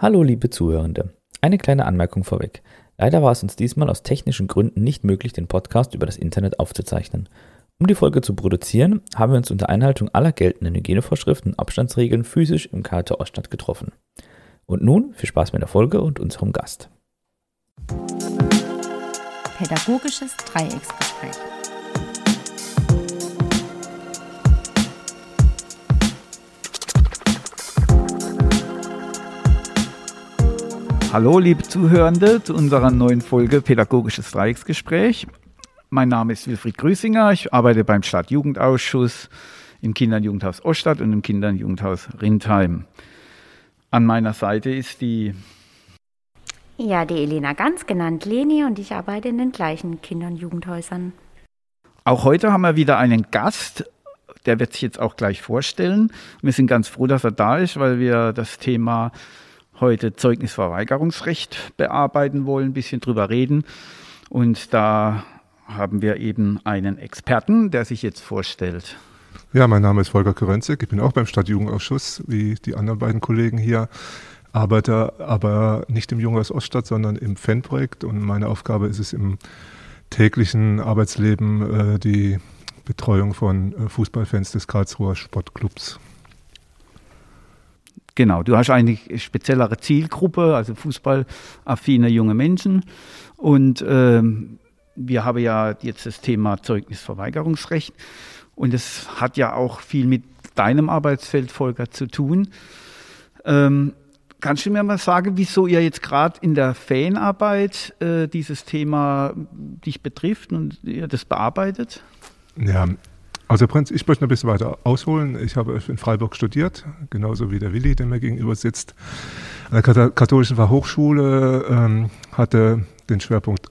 Hallo liebe Zuhörende. Eine kleine Anmerkung vorweg. Leider war es uns diesmal aus technischen Gründen nicht möglich, den Podcast über das Internet aufzuzeichnen. Um die Folge zu produzieren, haben wir uns unter Einhaltung aller geltenden Hygienevorschriften und Abstandsregeln physisch im KT Oststadt getroffen. Und nun viel Spaß mit der Folge und unserem Gast. Pädagogisches Dreiecksgespräch. Hallo, liebe Zuhörende, zu unserer neuen Folge Pädagogisches Dreiecksgespräch. Mein Name ist Wilfried Grüßinger. Ich arbeite beim Stadtjugendausschuss im Kinder- und Jugendhaus Oststadt und im Kinder- und Jugendhaus Rindheim. An meiner Seite ist die. Ja, die Elena Ganz, genannt Leni, und ich arbeite in den gleichen Kinder- und Jugendhäusern. Auch heute haben wir wieder einen Gast. Der wird sich jetzt auch gleich vorstellen. Wir sind ganz froh, dass er da ist, weil wir das Thema heute Zeugnisverweigerungsrecht bearbeiten wollen, ein bisschen drüber reden. Und da haben wir eben einen Experten, der sich jetzt vorstellt. Ja, mein Name ist Volker Körenzig. Ich bin auch beim Stadtjugendausschuss, wie die anderen beiden Kollegen hier. Arbeite aber nicht im Junghaus Oststadt, sondern im Fanprojekt. Und meine Aufgabe ist es im täglichen Arbeitsleben äh, die Betreuung von äh, Fußballfans des Karlsruher Sportclubs. Genau, du hast eine speziellere Zielgruppe, also fußballaffine junge Menschen. Und ähm, wir haben ja jetzt das Thema Zeugnisverweigerungsrecht. Und es hat ja auch viel mit deinem Arbeitsfeld, Volker, zu tun. Ähm, kannst du mir mal sagen, wieso ihr jetzt gerade in der Fanarbeit äh, dieses Thema dich betrifft und ihr das bearbeitet? Ja, also Prinz, ich möchte noch ein bisschen weiter ausholen. Ich habe in Freiburg studiert, genauso wie der Willi, der mir gegenüber sitzt. An der katholischen Fachhochschule ähm, hatte den Schwerpunkt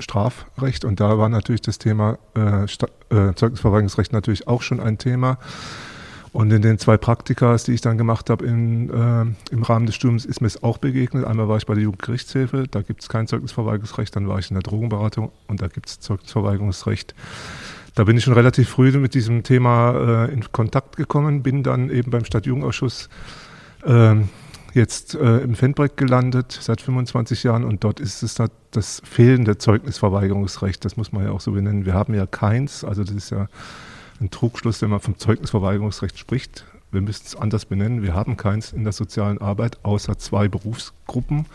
Strafrecht und da war natürlich das Thema äh, äh, Zeugnisverweigerungsrecht natürlich auch schon ein Thema. Und in den zwei Praktikas, die ich dann gemacht habe in, äh, im Rahmen des Studiums, ist mir es auch begegnet. Einmal war ich bei der Jugendgerichtshilfe, da gibt es kein Zeugnisverweigerungsrecht. Dann war ich in der Drogenberatung und da gibt es Zeugnisverweigerungsrecht da bin ich schon relativ früh mit diesem Thema äh, in Kontakt gekommen, bin dann eben beim Stadtjugendausschuss äh, jetzt äh, im Fanprojekt gelandet, seit 25 Jahren und dort ist es da das fehlende Zeugnisverweigerungsrecht, das muss man ja auch so benennen. Wir haben ja keins, also das ist ja ein Trugschluss, wenn man vom Zeugnisverweigerungsrecht spricht. Wir müssen es anders benennen. Wir haben keins in der sozialen Arbeit, außer zwei Berufsgruppen.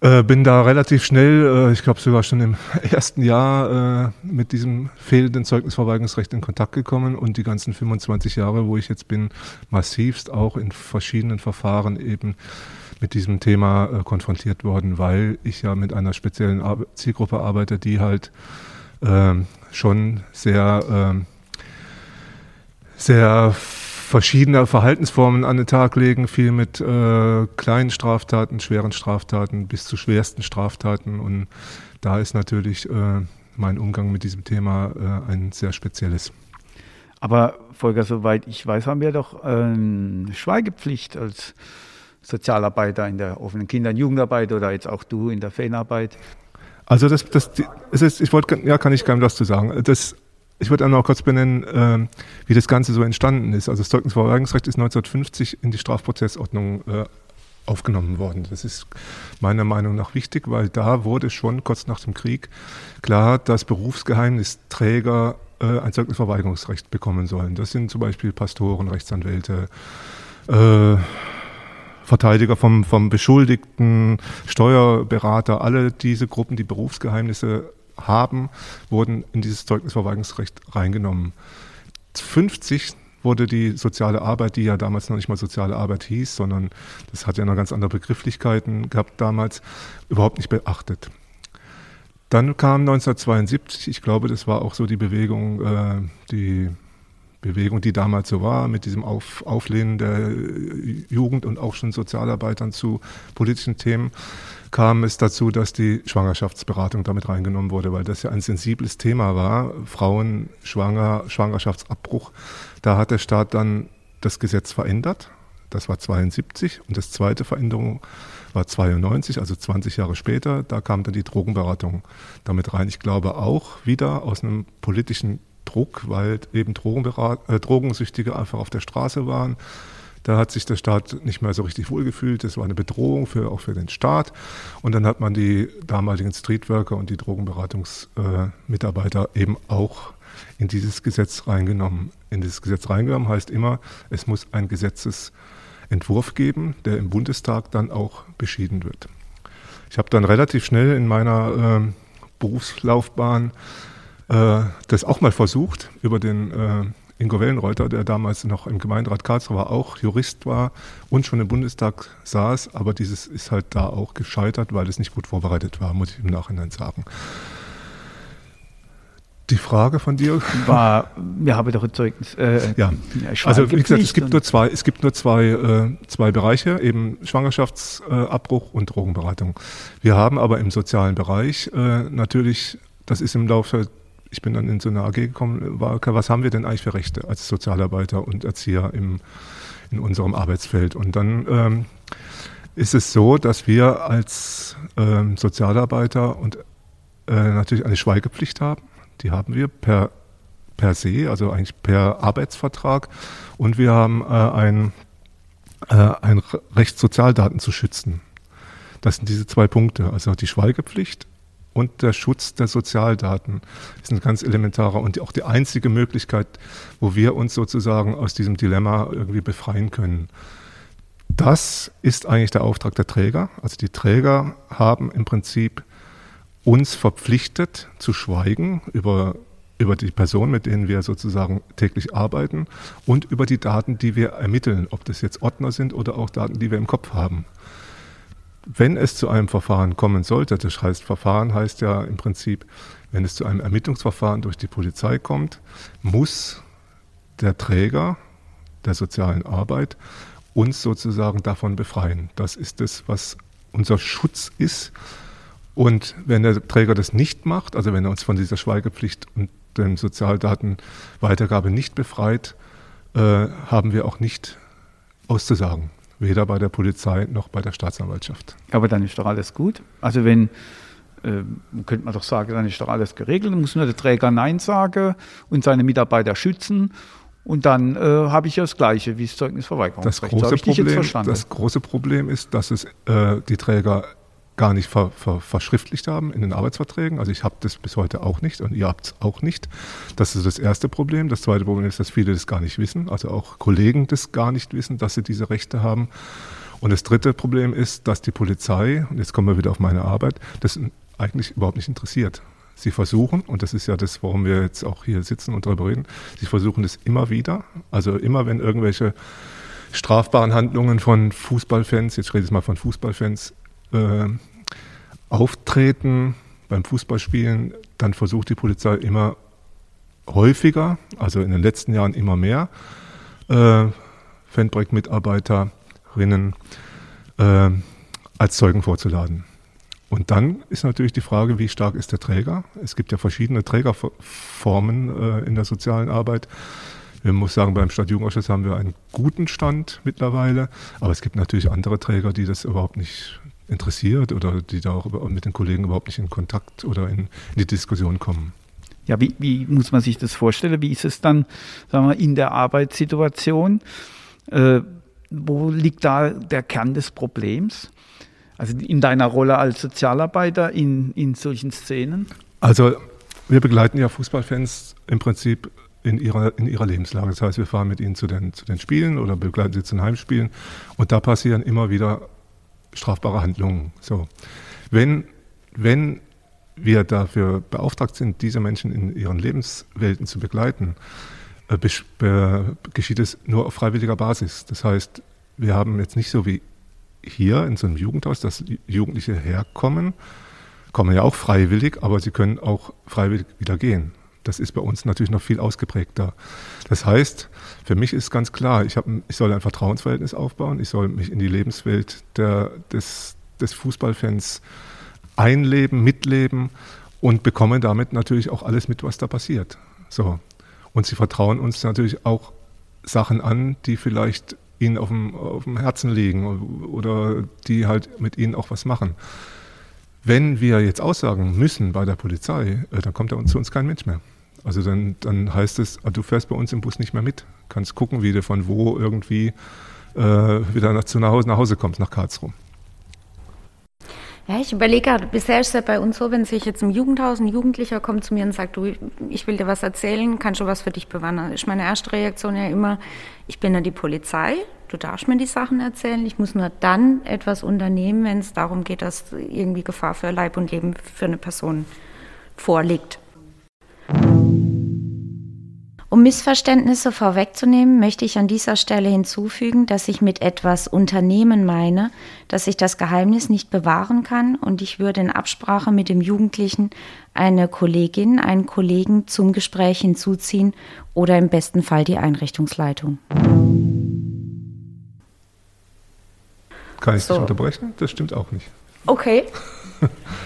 Äh, bin da relativ schnell, äh, ich glaube sogar schon im ersten Jahr, äh, mit diesem fehlenden Zeugnisverweigerungsrecht in Kontakt gekommen und die ganzen 25 Jahre, wo ich jetzt bin, massivst auch in verschiedenen Verfahren eben mit diesem Thema äh, konfrontiert worden, weil ich ja mit einer speziellen Ar Zielgruppe arbeite, die halt ähm, schon sehr, ähm, sehr verschiedene Verhaltensformen an den Tag legen, viel mit äh, kleinen Straftaten, schweren Straftaten bis zu schwersten Straftaten. Und da ist natürlich äh, mein Umgang mit diesem Thema äh, ein sehr spezielles. Aber Volker, soweit ich weiß, haben wir doch eine Schweigepflicht als Sozialarbeiter in der offenen Kinder- und Jugendarbeit oder jetzt auch du in der Fanarbeit. Also das, das, das ist, ich wollte, ja, kann ich keinem was zu sagen. Das ich würde noch kurz benennen, äh, wie das Ganze so entstanden ist. Also das Zeugnisverweigerungsrecht ist 1950 in die Strafprozessordnung äh, aufgenommen worden. Das ist meiner Meinung nach wichtig, weil da wurde schon kurz nach dem Krieg klar, dass Berufsgeheimnisträger äh, ein Zeugnisverweigerungsrecht bekommen sollen. Das sind zum Beispiel Pastoren, Rechtsanwälte, äh, Verteidiger vom, vom Beschuldigten, Steuerberater, alle diese Gruppen, die Berufsgeheimnisse haben, wurden in dieses Zeugnisverweigerungsrecht reingenommen. 50 wurde die soziale Arbeit, die ja damals noch nicht mal soziale Arbeit hieß, sondern das hat ja noch ganz andere Begrifflichkeiten gehabt damals, überhaupt nicht beachtet. Dann kam 1972, ich glaube, das war auch so die Bewegung, äh, die Bewegung, die damals so war, mit diesem Auf, Auflehnen der Jugend und auch schon Sozialarbeitern zu politischen Themen kam es dazu, dass die Schwangerschaftsberatung damit reingenommen wurde, weil das ja ein sensibles Thema war. Frauen schwanger, Schwangerschaftsabbruch. Da hat der Staat dann das Gesetz verändert. Das war 72 und das zweite Veränderung war 92, also 20 Jahre später. Da kam dann die Drogenberatung damit rein. Ich glaube auch wieder aus einem politischen Druck, weil eben äh, Drogensüchtige einfach auf der Straße waren Da hat sich der Staat nicht mehr so richtig wohlgefühlt. Das war eine Bedrohung für, auch für den Staat. Und dann hat man die damaligen Streetworker und die Drogenberatungsmitarbeiter äh, eben auch in dieses Gesetz reingenommen. In dieses Gesetz reingenommen heißt immer, es muss ein Gesetzesentwurf geben, der im Bundestag dann auch beschieden wird. Ich habe dann relativ schnell in meiner äh, Berufslaufbahn äh, das auch mal versucht über den äh, Ingo Wellenreuter, der damals noch im Gemeinderat Karlsruhe war, auch Jurist war und schon im Bundestag saß, aber dieses ist halt da auch gescheitert, weil es nicht gut vorbereitet war, muss ich im Nachhinein sagen. Die Frage von dir war, wir haben doch ein Zeugnis. Äh, ja, also wie gesagt, es gibt nur zwei, es gibt nur zwei, äh, zwei Bereiche, eben Schwangerschaftsabbruch und Drogenberatung. Wir haben aber im sozialen Bereich äh, natürlich, das ist im Laufe ich bin dann in so eine AG gekommen, war, was haben wir denn eigentlich für Rechte als Sozialarbeiter und Erzieher im, in unserem Arbeitsfeld? Und dann ähm, ist es so, dass wir als ähm, Sozialarbeiter und äh, natürlich eine Schweigepflicht haben. Die haben wir per, per se, also eigentlich per Arbeitsvertrag. Und wir haben äh, ein, äh, ein Recht, Sozialdaten zu schützen. Das sind diese zwei Punkte, also die Schweigepflicht und der Schutz der Sozialdaten ist ein ganz elementarer und auch die einzige Möglichkeit, wo wir uns sozusagen aus diesem Dilemma irgendwie befreien können. Das ist eigentlich der Auftrag der Träger. Also die Träger haben im Prinzip uns verpflichtet zu schweigen über, über die Personen, mit denen wir sozusagen täglich arbeiten und über die Daten, die wir ermitteln, ob das jetzt Ordner sind oder auch Daten, die wir im Kopf haben wenn es zu einem Verfahren kommen sollte, das heißt, Verfahren heißt ja im Prinzip, wenn es zu einem Ermittlungsverfahren durch die Polizei kommt, muss der Träger der sozialen Arbeit uns sozusagen davon befreien. Das ist das, was unser Schutz ist. Und wenn der Träger das nicht macht, also wenn er uns von dieser Schweigepflicht und den Sozialdatenweitergabe nicht befreit, äh, haben wir auch nicht auszusagen weder bei der Polizei noch bei der Staatsanwaltschaft. Aber dann ist doch alles gut. Also wenn, äh, könnte man doch sagen, dann ist doch alles geregelt, dann muss nur der Träger Nein sagen und seine Mitarbeiter schützen. Und dann äh, habe ich ja das Gleiche wie das Zeugnisverweigerungsrecht. Das große, Problem, das große Problem ist, dass es äh, die Träger gar nicht ver, ver, verschriftlicht haben in den Arbeitsverträgen. Also ich habe das bis heute auch nicht und ihr habt es auch nicht. Das ist das erste Problem. Das zweite Problem ist, dass viele das gar nicht wissen, also auch Kollegen das gar nicht wissen, dass sie diese Rechte haben. Und das dritte Problem ist, dass die Polizei, und jetzt kommen wir wieder auf meine Arbeit, das eigentlich überhaupt nicht interessiert. Sie versuchen, und das ist ja das, warum wir jetzt auch hier sitzen und darüber reden, sie versuchen das immer wieder. Also immer, wenn irgendwelche strafbaren Handlungen von Fußballfans, jetzt rede ich mal von Fußballfans, äh, auftreten beim Fußballspielen, dann versucht die Polizei immer häufiger, also in den letzten Jahren immer mehr, äh, Fanbreak-Mitarbeiterinnen äh, als Zeugen vorzuladen. Und dann ist natürlich die Frage, wie stark ist der Träger? Es gibt ja verschiedene Trägerformen äh, in der sozialen Arbeit. Wir muss sagen, beim Stadtjugendausschuss haben wir einen guten Stand mittlerweile, aber es gibt natürlich andere Träger, die das überhaupt nicht interessiert oder die da auch mit den Kollegen überhaupt nicht in Kontakt oder in, in die Diskussion kommen. Ja, wie, wie, muss man sich das vorstellen? Wie ist es dann, sagen wir, in der Arbeitssituation? Äh, wo liegt da der Kern des Problems? Also in deiner Rolle als Sozialarbeiter in, in solchen Szenen? Also wir begleiten ja Fußballfans im Prinzip in ihrer, in ihrer Lebenslage. Das heißt, wir fahren mit ihnen zu den, zu den Spielen oder begleiten sie zu den Heimspielen und da passieren immer wieder strafbare Handlungen. So. Wenn, wenn wir dafür beauftragt sind, diese Menschen in ihren Lebenswelten zu begleiten, äh, geschieht es nur auf freiwilliger Basis. Das heißt, wir haben jetzt nicht so wie hier in so einem Jugendhaus, dass Jugendliche herkommen, kommen ja auch freiwillig, aber sie können auch freiwillig wieder gehen. Das ist bei uns natürlich noch viel ausgeprägter. Das heißt, für mich ist ganz klar, ich, hab, ich soll ein Vertrauensverhältnis aufbauen, ich soll mich in die Lebenswelt der, des, des Fußballfans einleben, mitleben und bekomme damit natürlich auch alles mit, was da passiert. So. Und sie vertrauen uns natürlich auch Sachen an, die vielleicht ihnen auf dem, auf dem Herzen liegen oder die halt mit ihnen auch was machen. Wenn wir jetzt aussagen müssen bei der Polizei, äh, dann kommt da zu uns kein Mensch mehr. Also dann, dann heißt es, ah, du fährst bei uns im Bus nicht mehr mit. Kannst gucken, wie du von wo irgendwie äh, wieder nach, zu nach Hause, nach Hause kommst, nach Karlsruhe. Ja, ich überlege gerade, bisher ist es ja bei uns so, wenn sich jetzt im Jugendhaus ein Jugendlicher kommt zu mir und sagt, du, ich will dir was erzählen, kannst du was für dich bewahren? Ist meine erste Reaktion ja immer, ich bin ja die Polizei, du darfst mir die Sachen erzählen, ich muss nur dann etwas unternehmen, wenn es darum geht, dass irgendwie Gefahr für Leib und Leben für eine Person vorliegt. Um Missverständnisse vorwegzunehmen, möchte ich an dieser Stelle hinzufügen, dass ich mit etwas Unternehmen meine, dass ich das Geheimnis nicht bewahren kann und ich würde in Absprache mit dem Jugendlichen eine Kollegin, einen Kollegen zum Gespräch hinzuziehen oder im besten Fall die Einrichtungsleitung. Kann ich so. dich unterbrechen? Das stimmt auch nicht. Okay.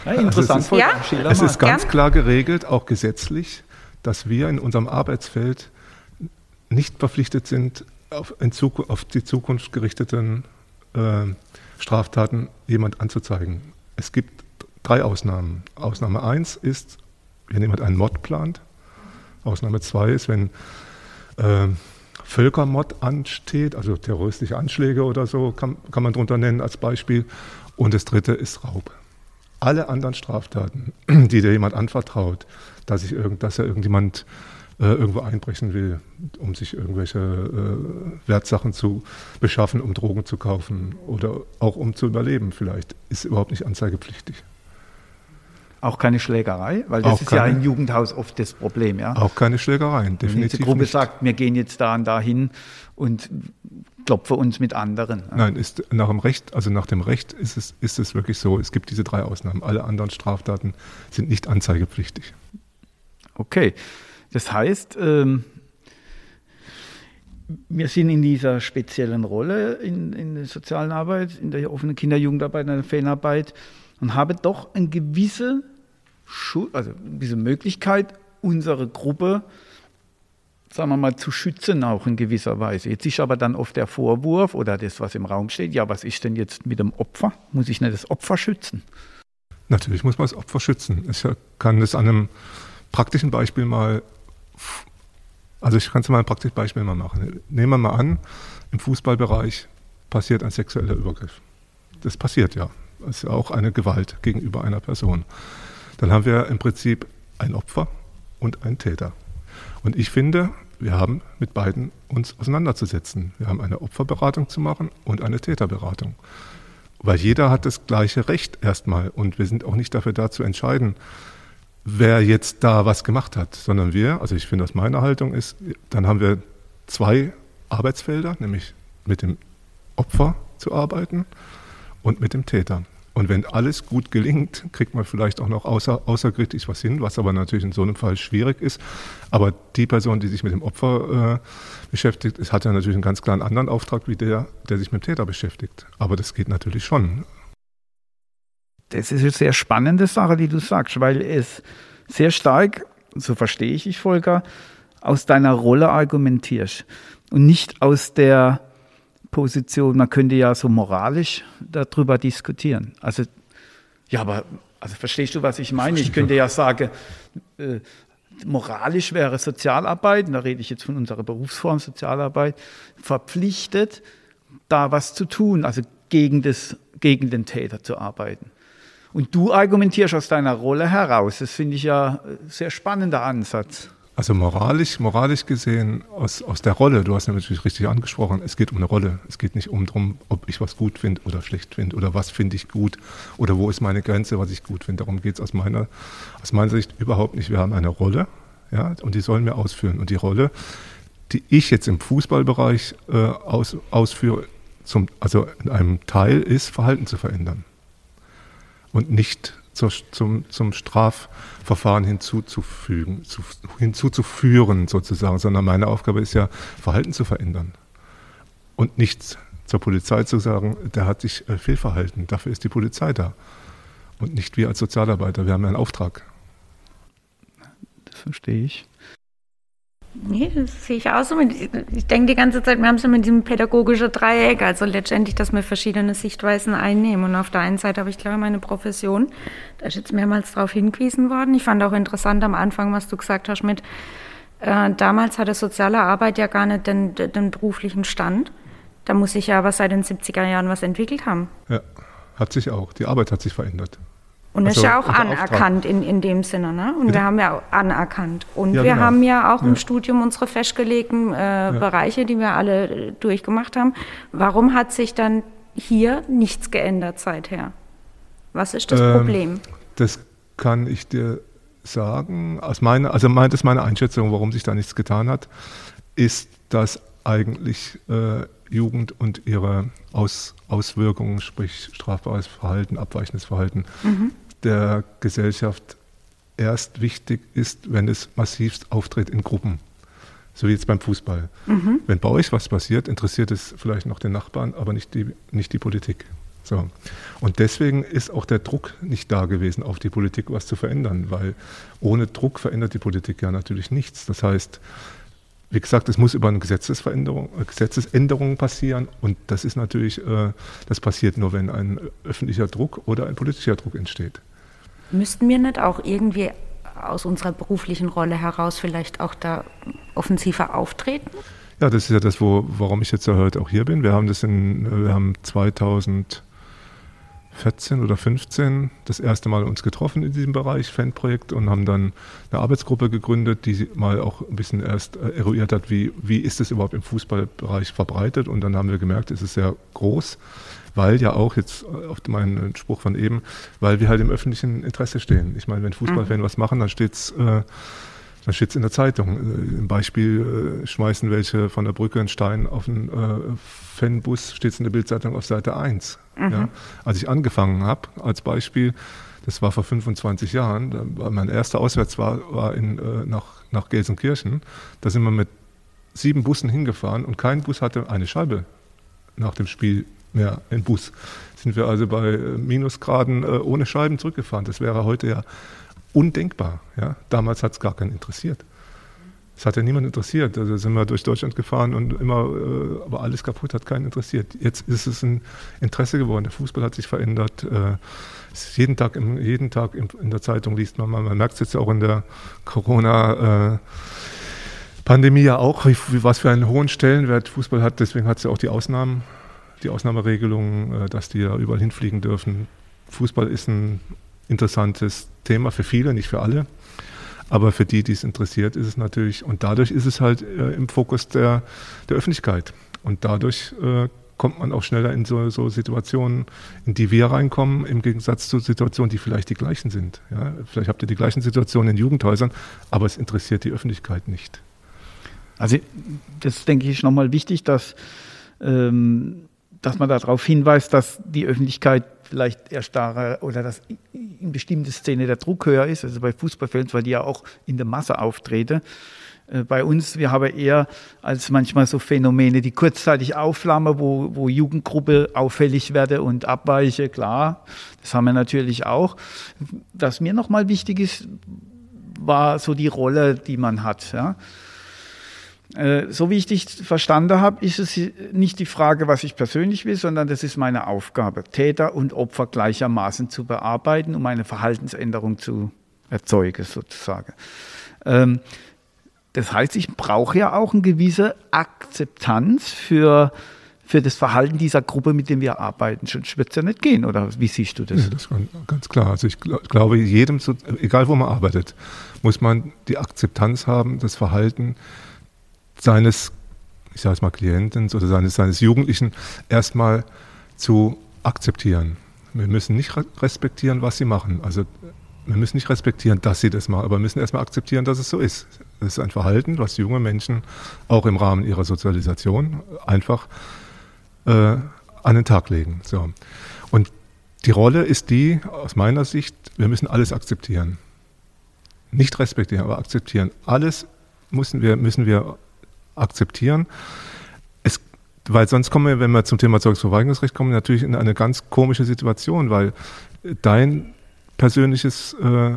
Ja, interessant. Also es, ist, ja? es ist ganz klar geregelt, auch gesetzlich, dass wir in unserem Arbeitsfeld nicht verpflichtet sind, auf, Zukunft, auf die Zukunft gerichteten äh, Straftaten jemand anzuzeigen. Es gibt drei Ausnahmen. Ausnahme 1 ist, wenn jemand einen Mod plant. Ausnahme 2 ist, wenn äh, Völkermord ansteht, also terroristische Anschläge oder so, kann, kann man darunter nennen als Beispiel. Und das dritte ist Raub. Alle anderen Straftaten, die dir jemand anvertraut, dass, ich irgend, dass er irgendjemand äh, irgendwo einbrechen will, um sich irgendwelche äh, Wertsachen zu beschaffen, um Drogen zu kaufen oder auch um zu überleben vielleicht, ist überhaupt nicht anzeigepflichtig. Auch keine Schlägerei, weil das auch ist keine, ja im Jugendhaus oft das Problem. Ja? Auch keine Schlägereien, definitiv. Wenn die Gruppe nicht. sagt, wir gehen jetzt da und da hin und klopfen uns mit anderen. Nein, ist nach dem Recht, also nach dem Recht ist es, ist es wirklich so, es gibt diese drei Ausnahmen. Alle anderen Straftaten sind nicht anzeigepflichtig. Okay, das heißt, ähm, wir sind in dieser speziellen Rolle in, in der sozialen Arbeit, in der offenen Kinderjugendarbeit, in der Fanarbeit und haben doch eine gewisse, also eine gewisse Möglichkeit, unsere Gruppe sagen wir mal, zu schützen auch in gewisser Weise. Jetzt ist aber dann oft der Vorwurf oder das, was im Raum steht, ja, was ist denn jetzt mit dem Opfer? Muss ich nicht das Opfer schützen? Natürlich muss man das Opfer schützen. Ich kann das an einem praktischen Beispiel mal, also ich kann es mal ein praktisches Beispiel mal machen. Nehmen wir mal an, im Fußballbereich passiert ein sexueller Übergriff. Das passiert ja. Das ist ja auch eine Gewalt gegenüber einer Person. Dann haben wir im Prinzip ein Opfer und einen Täter. Und ich finde, wir haben mit beiden uns auseinanderzusetzen. Wir haben eine Opferberatung zu machen und eine Täterberatung. Weil jeder hat das gleiche Recht erstmal und wir sind auch nicht dafür da zu entscheiden, wer jetzt da was gemacht hat, sondern wir, also ich finde, dass meine Haltung ist, dann haben wir zwei Arbeitsfelder, nämlich mit dem Opfer zu arbeiten und mit dem Täter. Und wenn alles gut gelingt, kriegt man vielleicht auch noch außer, außerkritisch was hin, was aber natürlich in so einem Fall schwierig ist. Aber die Person, die sich mit dem Opfer äh, beschäftigt, ist, hat ja natürlich einen ganz klaren anderen Auftrag wie der, der sich mit dem Täter beschäftigt. Aber das geht natürlich schon. Das ist eine sehr spannende Sache, die du sagst, weil es sehr stark, so verstehe ich dich, Volker, aus deiner Rolle argumentierst und nicht aus der Position, man könnte ja so moralisch darüber diskutieren. Also, ja, aber also verstehst du, was ich meine? Ich könnte ja sagen, äh, moralisch wäre Sozialarbeit, und da rede ich jetzt von unserer Berufsform Sozialarbeit, verpflichtet, da was zu tun, also gegen, das, gegen den Täter zu arbeiten. Und du argumentierst aus deiner Rolle heraus. Das finde ich ja ein sehr spannender Ansatz. Also moralisch, moralisch gesehen, aus, aus der Rolle, du hast natürlich richtig angesprochen, es geht um eine Rolle. Es geht nicht um darum, ob ich was gut finde oder schlecht finde oder was finde ich gut oder wo ist meine Grenze, was ich gut finde. Darum geht es aus meiner, aus meiner Sicht überhaupt nicht. Wir haben eine Rolle ja, und die sollen wir ausführen. Und die Rolle, die ich jetzt im Fußballbereich äh, aus, ausführe, zum, also in einem Teil ist, Verhalten zu verändern und nicht zur, zum, zum Strafverfahren hinzuzufügen, zu, hinzuzuführen sozusagen, sondern meine Aufgabe ist ja, Verhalten zu verändern und nicht zur Polizei zu sagen, der hat sich äh, fehlverhalten. Dafür ist die Polizei da und nicht wir als Sozialarbeiter. Wir haben einen Auftrag. Das verstehe ich. Nee, das sehe ich auch so. Ich denke die ganze Zeit, wir haben es mit diesem pädagogischen Dreieck, also letztendlich, dass wir verschiedene Sichtweisen einnehmen. Und auf der einen Seite habe ich, glaube ich, meine Profession, da ist jetzt mehrmals darauf hingewiesen worden. Ich fand auch interessant am Anfang, was du gesagt hast mit, äh, damals hatte soziale Arbeit ja gar nicht den, den beruflichen Stand. Da muss sich ja aber seit den 70er Jahren was entwickelt haben. Ja, hat sich auch. Die Arbeit hat sich verändert. Und das Also ist ja auch unser anerkannt in, in dem Sinne. Ne? Und Bitte? wir haben ja auch anerkannt. Und Ja, wir genau. haben ja auch Ja. im Studium unsere festgelegten äh, Bereiche, die wir alle durchgemacht haben. Warum hat sich dann hier nichts geändert seither? Was ist das Ähm, Problem? Das kann ich dir sagen. Aus meiner, also mein, das ist meine Einschätzung, warum sich da nichts getan hat, ist, dass eigentlich äh, Jugend und ihre Aus, Auswirkungen, sprich strafbares Verhalten, abweichendes Verhalten der Gesellschaft erst wichtig ist, wenn es massivst auftritt in Gruppen. So wie jetzt beim Fußball. Wenn bei euch was passiert, interessiert es vielleicht noch den Nachbarn, aber nicht die, nicht die Politik. So. Und deswegen ist auch der Druck nicht da gewesen, auf die Politik was zu verändern, weil ohne Druck verändert die Politik ja natürlich nichts. Das heißt, wie gesagt, es muss über eine Gesetzesveränderung, äh, Gesetzesänderung passieren und das ist natürlich, äh, das passiert nur, wenn ein öffentlicher Druck oder ein politischer Druck entsteht. Müssten wir nicht auch irgendwie aus unserer beruflichen Rolle heraus vielleicht auch da offensiver auftreten? Ja, das ist ja das, wo, warum ich jetzt ja heute auch hier bin. Wir haben das in, wir haben 2014 oder 15 das erste Mal uns getroffen in diesem Bereich Fanprojekt und haben dann eine Arbeitsgruppe gegründet, die mal auch ein bisschen erst äh, eruiert hat, wie, wie ist es überhaupt im Fußballbereich verbreitet. Und dann haben wir gemerkt, es ist sehr groß, weil ja auch jetzt äh, auf meinen Spruch von eben, weil wir halt im öffentlichen Interesse stehen. Ich meine, wenn Fußballfans was machen, dann steht's äh, dann steht es in der Zeitung. Äh, Im Beispiel äh, schmeißen welche von der Brücke einen Stein auf einen äh, Fanbus, steht es in der Bildzeitung auf Seite 1. Ja? Als ich angefangen habe, als Beispiel, das war vor 25 Jahren, war mein erster Auswärts war, in, äh, nach, nach Gelsenkirchen. Da sind wir mit sieben Bussen hingefahren und kein Bus hatte eine Scheibe nach dem Spiel mehr im Bus. Sind wir also bei äh, Minusgraden äh, ohne Scheiben zurückgefahren. Das wäre heute ja undenkbar. Ja? Damals hat es gar keinen interessiert. Es hat ja niemand interessiert. Also sind wir durch Deutschland gefahren und immer, äh, aber alles kaputt hat keinen interessiert. Jetzt ist es ein Interesse geworden. Der Fußball hat sich verändert. Jeden Tag, im, jeden Tag in, der Zeitung liest man mal. Man merkt es jetzt auch in der Corona- Pandemie ja auch, was für einen hohen Stellenwert Fußball hat. Deswegen hat es ja auch die Ausnahmen, die Ausnahmeregelungen, äh, dass die ja überall hinfliegen dürfen. Fußball ist ein interessantes Thema für viele, nicht für alle. Aber für die, die es interessiert, ist es natürlich, und dadurch ist es halt äh, im Fokus der, der Öffentlichkeit. Und dadurch äh, kommt man auch schneller in so, so Situationen, in die wir reinkommen, im Gegensatz zu Situationen, die vielleicht die gleichen sind. Ja? Vielleicht habt ihr die gleichen Situationen in Jugendhäusern, aber es interessiert die Öffentlichkeit nicht. Also das denke ich nochmal wichtig, dass, ähm, dass man darauf hinweist, dass die Öffentlichkeit vielleicht erstarre oder dass in bestimmte Szene der Druck höher ist, also bei Fußballfans, weil die ja auch in der Masse auftreten. Äh, Bei uns, wir haben eher als manchmal so Phänomene, die kurzzeitig aufflammen, wo, wo Jugendgruppe auffällig werde und abweiche, klar, das haben wir natürlich auch. Was mir nochmal wichtig ist, war so die Rolle, die man hat. Ja. Äh, So wie ich dich verstanden habe, ist es nicht die Frage, was ich persönlich will, sondern das ist meine Aufgabe, Täter und Opfer gleichermaßen zu bearbeiten, um eine Verhaltensänderung zu erzeugen, sozusagen. Ähm, Das heißt, ich brauche ja auch eine gewisse Akzeptanz für, für das Verhalten dieser Gruppe, mit dem wir arbeiten. Sonst wird es ja nicht gehen, oder wie siehst du das? Ja, das ist ganz- klar. Also ich gl- glaube, jedem, egal wo man arbeitet, muss man die Akzeptanz haben, das Verhalten seines, ich sage es mal, Klienten oder seines, seines Jugendlichen erstmal zu akzeptieren. Wir müssen nicht re- respektieren, was sie machen. Also wir müssen nicht respektieren, dass sie das machen, aber wir müssen erstmal akzeptieren, dass es so ist. Es ist ein Verhalten, was junge Menschen auch im Rahmen ihrer Sozialisation einfach äh, an den Tag legen. So. Und die Rolle ist die, aus meiner Sicht, wir müssen alles akzeptieren. Nicht respektieren, aber akzeptieren. Alles müssen wir, müssen wir akzeptieren. Es, weil sonst kommen wir, wenn wir zum Thema Zeugungsverweigerungsrecht kommen, natürlich in eine ganz komische Situation, weil dein persönliches, äh,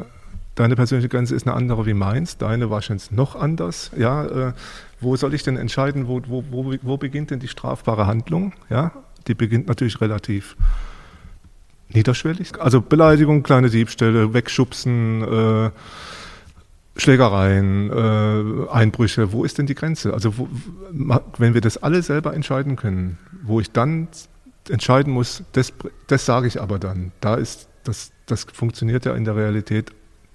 deine persönliche Grenze ist eine andere wie meins, deine wahrscheinlich noch anders. Ja, äh, wo soll ich denn entscheiden, wo, wo, wo, wo beginnt denn die strafbare Handlung? Ja, die beginnt natürlich relativ niederschwellig. Also Beleidigung, kleine Diebstähle, wegschubsen, äh, Schlägereien, äh, Einbrüche, wo ist denn die Grenze? Also wo, wenn wir das alle selber entscheiden können, wo ich dann entscheiden muss, das, das sage ich aber dann, da ist das, das funktioniert ja in der Realität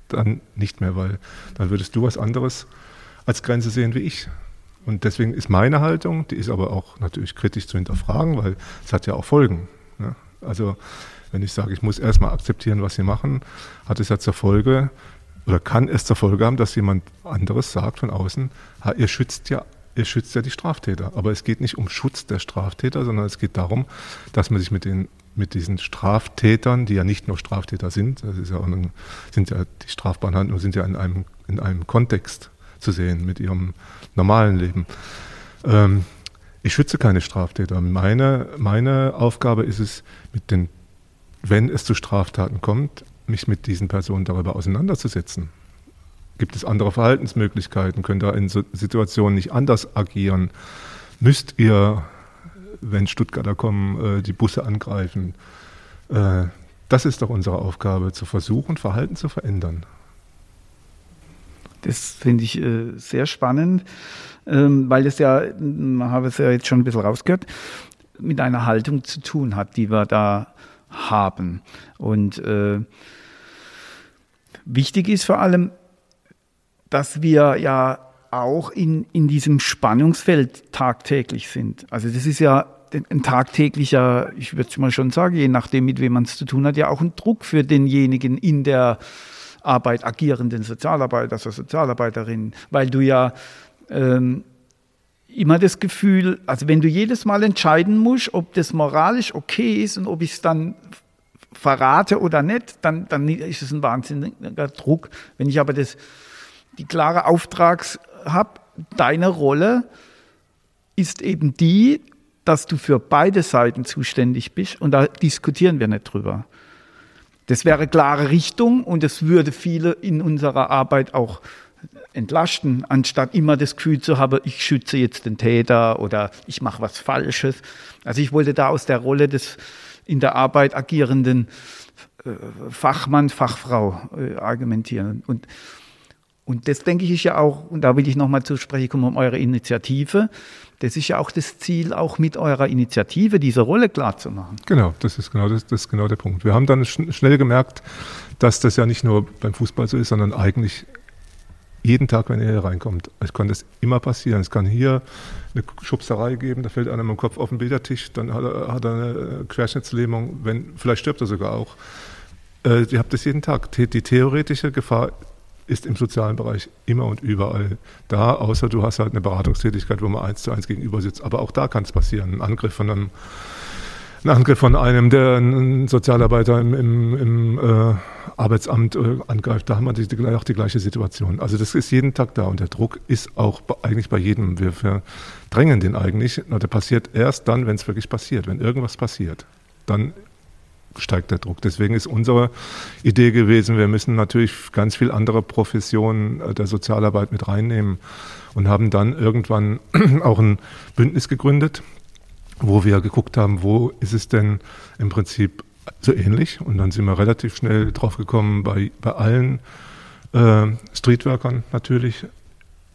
dann nicht mehr, weil dann würdest du was anderes als Grenze sehen wie ich. Und deswegen ist meine Haltung, die ist aber auch natürlich kritisch zu hinterfragen, weil es hat ja auch Folgen. Ne? Also wenn ich sage, ich muss erstmal akzeptieren, was sie machen, hat es ja zur Folge oder kann es zur Folge haben, dass jemand anderes sagt von außen, ihr schützt ja ihr schützt ja die Straftäter. Aber es geht nicht um Schutz der Straftäter, sondern es geht darum, dass man sich mit, den, mit diesen Straftätern, die ja nicht nur Straftäter sind, das ja ein, sind ja die strafbaren Handlungen sind ja in einem, in einem Kontext zu sehen mit ihrem normalen Leben. Ähm, ich schütze keine Straftäter. Meine, meine Aufgabe ist es, mit den, wenn es zu Straftaten kommt, mich mit diesen Personen darüber auseinanderzusetzen. Gibt es andere Verhaltensmöglichkeiten? Könnt ihr in Situationen nicht anders agieren? Müsst ihr, wenn Stuttgarter kommen, äh, die Busse angreifen? Äh, das ist doch unsere Aufgabe, zu versuchen, Verhalten zu verändern. Das finde ich äh, sehr spannend, ähm, weil es ja, man habe es ja jetzt schon ein bisschen rausgehört, mit einer Haltung zu tun hat, die wir da haben. Und äh, wichtig ist vor allem, dass wir ja auch in, in diesem Spannungsfeld tagtäglich sind. Also das ist ja ein tagtäglicher, ich würde mal schon sagen, je nachdem, mit wem man es zu tun hat, ja auch ein Druck für denjenigen in der Arbeit agierenden Sozialarbeiter, also Sozialarbeiterin, weil du ja ähm, immer das Gefühl, also wenn du jedes Mal entscheiden musst, ob das moralisch okay ist und ob ich es dann verrate oder nicht, dann, dann ist es ein wahnsinniger Druck. Wenn ich aber das, die klare Auftrags habe, deine Rolle ist eben die, dass du für beide Seiten zuständig bist und da diskutieren wir nicht drüber. Das wäre klare Richtung und es würde viele in unserer Arbeit auch entlasten, anstatt immer das Gefühl zu haben, ich schütze jetzt den Täter oder ich mache was Falsches. Also ich wollte da aus der Rolle des in der Arbeit agierenden äh, Fachmann, Fachfrau äh, argumentieren. Und, und das denke ich ist ja auch, und da will ich nochmal zu sprechen kommen, um eure Initiative. Das ist ja auch das Ziel, auch mit eurer Initiative diese Rolle klar zu machen. Genau, das ist genau, das, das ist genau der Punkt. Wir haben dann schn schnell gemerkt, dass das ja nicht nur beim Fußball so ist, sondern eigentlich jeden Tag, wenn ihr hier reinkommt. Es kann das immer passieren. Es kann hier eine Schubserei geben, da fällt einer mit dem Kopf auf den Bildertisch, dann hat er, hat er eine Querschnittslähmung, wenn, vielleicht stirbt er sogar auch. Äh, ihr habt das jeden Tag. Die theoretische Gefahr ist im sozialen Bereich immer und überall da, außer du hast halt eine Beratungstätigkeit, wo man eins zu eins gegenüber sitzt. Aber auch da kann es passieren. Ein Angriff von einem, ein Angriff von einem, der einen Sozialarbeiter im, im, im äh, Arbeitsamt äh, angreift, da haben wir die, die, auch die gleiche Situation. Also das ist jeden Tag da und der Druck ist auch eigentlich bei jedem. Wir verdrängen den eigentlich. Der passiert erst dann, wenn es wirklich passiert, wenn irgendwas passiert. Dann steigt der Druck. Deswegen ist unsere Idee gewesen, wir müssen natürlich ganz viel andere Professionen äh, der Sozialarbeit mit reinnehmen und haben dann irgendwann auch ein Bündnis gegründet, wo wir geguckt haben, wo ist es denn im Prinzip so ähnlich. Und dann sind wir relativ schnell drauf gekommen, bei, bei allen äh, Streetworkern natürlich,